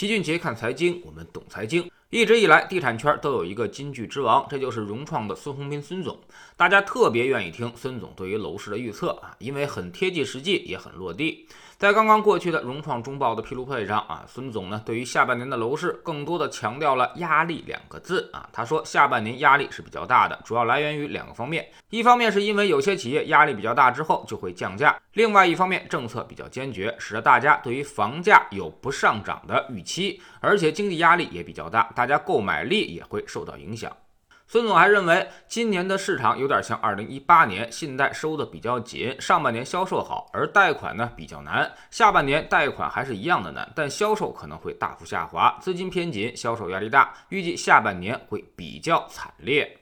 齐俊杰看财经，我们懂财经。一直以来，地产圈都有一个金句之王，这就是融创的孙宏斌孙总。大家特别愿意听孙总对于楼市的预测啊，因为很贴近实际，也很落地。在刚刚过去的融创中报的披露会上啊，孙总呢对于下半年的楼市更多的强调了压力两个字啊。他说下半年压力是比较大的，主要来源于两个方面，一方面是因为有些企业压力比较大之后就会降价，另外一方面政策比较坚决，使得大家对于房价有不上涨的预期，而且经济压力也比较大，大家购买力也会受到影响。孙总还认为，今年的市场有点像2018年，信贷收的比较紧，上半年销售好，而贷款呢比较难，下半年贷款还是一样的难，但销售可能会大幅下滑，资金偏紧，销售压力大，预计下半年会比较惨烈。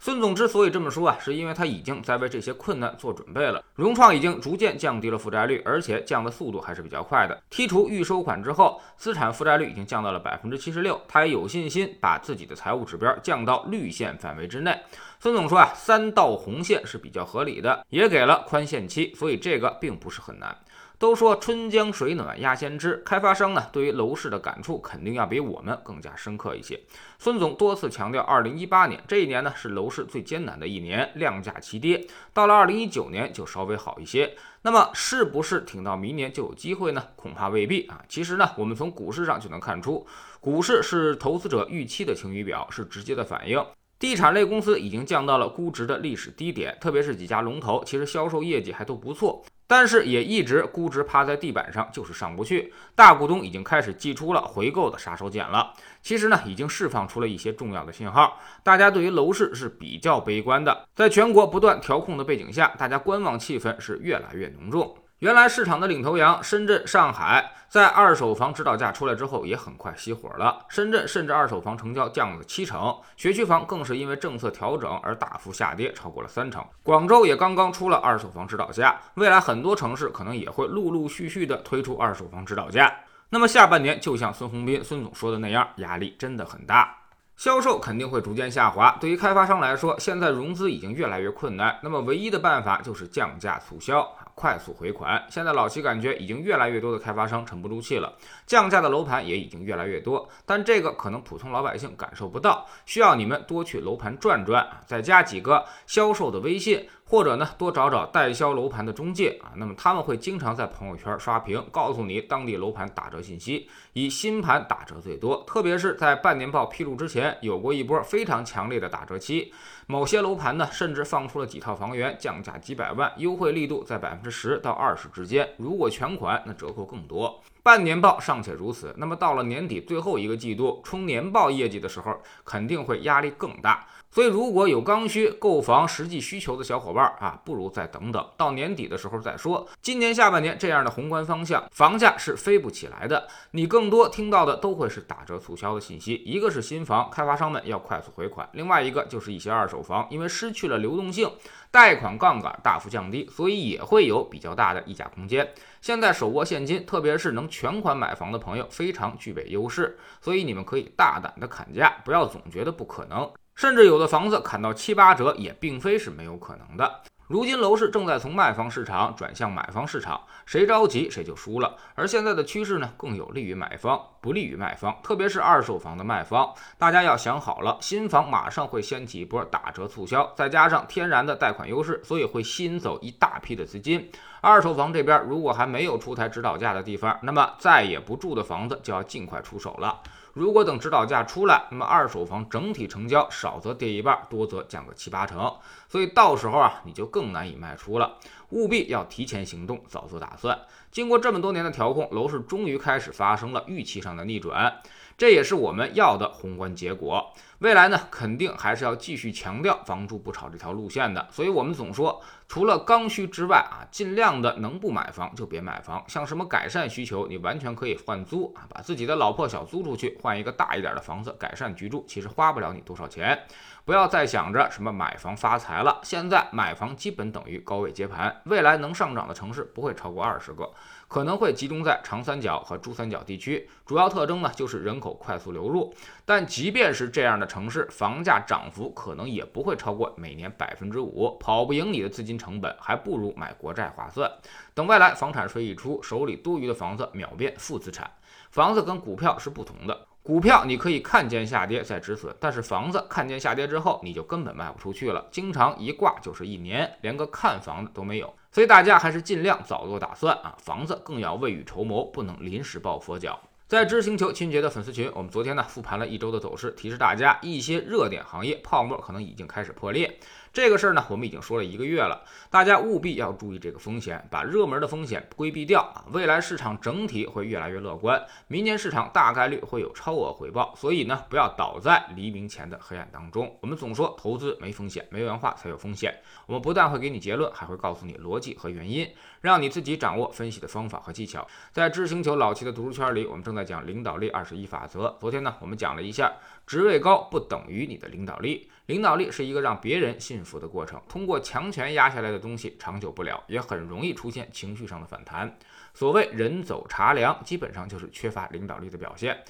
孙总之所以这么说啊，是因为他已经在为这些困难做准备了。融创已经逐渐降低了负债率，而且降的速度还是比较快的。剔除预收款之后，资产负债率已经降到了百分之七十六。他也有信心把自己的财务指标降到绿线范围之内。孙总说啊，三道红线是比较合理的，也给了宽限期，所以这个并不是很难。都说春江水暖鸭先知，开发商呢对于楼市的感触肯定要比我们更加深刻一些。孙总多次强调，二零一八年这一年呢是楼市最艰难的一年，量价齐跌。到了二零一九年就稍微好一些。那么是不是挺到明年就有机会呢？恐怕未必啊。其实呢，我们从股市上就能看出，股市是投资者预期的晴雨表，是直接的反应。地产类公司已经降到了估值的历史低点，特别是几家龙头，其实销售业绩还都不错。但是也一直估值趴在地板上，就是上不去。大股东已经开始祭出了回购的杀手锏了。其实呢，已经释放出了一些重要的信号，大家对于楼市是比较悲观的。在全国不断调控的背景下，大家观望气氛是越来越浓重。原来市场的领头羊深圳、上海，在二手房指导价出来之后，也很快熄火了。深圳甚至二手房成交降了七成，学区房更是因为政策调整而大幅下跌，超过了三成。广州也刚刚出了二手房指导价，未来很多城市可能也会陆陆续续的推出二手房指导价。那么下半年，就像孙宏斌孙总说的那样，压力真的很大。销售肯定会逐渐下滑。对于开发商来说，现在融资已经越来越困难，那么唯一的办法就是降价促销，快速回款。现在老齐感觉已经越来越多的开发商沉不住气了，降价的楼盘也已经越来越多，但这个可能普通老百姓感受不到，需要你们多去楼盘转转啊，再加几个销售的微信。或者呢，多找找代销楼盘的中介啊，那么他们会经常在朋友圈刷屏，告诉你当地楼盘打折信息，以新盘打折最多。特别是在半年报披露之前，有过一波非常强烈的打折期，某些楼盘呢，甚至放出了几套房源降价几百万，优惠力度在百分之十到二十之间。如果全款，那折扣更多。半年报尚且如此，那么到了年底最后一个季度冲年报业绩的时候，肯定会压力更大。所以，如果有刚需购房实际需求的小伙伴啊，不如再等等，到年底的时候再说。今年下半年这样的宏观方向，房价是飞不起来的。你更多听到的都会是打折促销的信息，一个是新房开发商们要快速回款，另外一个就是一些二手房，因为失去了流动性，贷款杠杆大幅降低，所以也会有比较大的溢价空间。现在手握现金，特别是能全款买房的朋友，非常具备优势，所以你们可以大胆的砍价，不要总觉得不可能。甚至有的房子砍到七八折，也并非是没有可能的。如今楼市正在从卖方市场转向买方市场，谁着急谁就输了。而现在的趋势呢，更有利于买方，不利于卖方，特别是二手房的卖方。大家要想好了，新房马上会掀起一波打折促销，再加上天然的贷款优势，所以会吸引走一大批的资金。二手房这边如果还没有出台指导价的地方，那么再也不住的房子就要尽快出手了。如果等指导价出来，那么二手房整体成交少则跌一半，多则降个七八成，所以到时候啊，你就更难以卖出了。务必要提前行动，早做打算。经过这么多年的调控，楼市终于开始发生了预期上的逆转，这也是我们要的宏观结果。未来呢，肯定还是要继续强调房住不炒这条路线的。所以，我们总说，除了刚需之外啊，尽量的能不买房就别买房。像什么改善需求，你完全可以换租啊，把自己的老破小租出去，换一个大一点的房子，改善居住，其实花不了你多少钱。不要再想着什么买房发财了，现在买房基本等于高位接盘。未来能上涨的城市不会超过二十个，可能会集中在长三角和珠三角地区，主要特征呢就是人口快速流入。但即便是这样的城市，房价涨幅可能也不会超过每年百分之五，跑不赢你的资金成本，还不如买国债划算。等未来房产税一出，手里多余的房子秒变负资产。房子跟股票是不同的。股票你可以看见下跌再止损，但是房子看见下跌之后，你就根本卖不出去了，经常一挂就是一年，连个看房的都没有。所以大家还是尽量早做打算啊，房子更要未雨绸缪，不能临时抱佛脚。在知星球清洁的粉丝群，我们昨天呢复盘了一周的走势，提示大家一些热点行业泡沫可能已经开始破裂。这个事儿呢，我们已经说了一个月了，大家务必要注意这个风险，把热门的风险规避掉啊。未来市场整体会越来越乐观，明年市场大概率会有超额回报，所以呢，不要倒在黎明前的黑暗当中。我们总说投资没风险，没文化才有风险。我们不但会给你结论，还会告诉你逻辑和原因，让你自己掌握分析的方法和技巧。在知星球老七的读书圈里，我们正在讲领导力二十一法则。昨天呢，我们讲了一下，职位高不等于你的领导力，领导力是一个让别人信服的过程。通过强权压下来的东西长久不了，也很容易出现情绪上的反弹。所谓人走茶凉，基本上就是缺乏领导力的表现。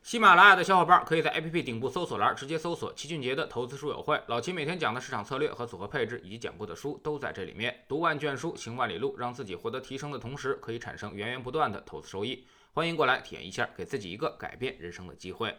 喜马拉雅的小伙伴可以在 APP 顶部搜索栏直接搜索“齐俊杰的投资书友会”，老齐每天讲的市场策略和组合配置以及讲过的书都在这里面。读万卷书，行万里路，让自己获得提升的同时，可以产生源源不断的投资收益。欢迎过来体验一下，给自己一个改变人生的机会。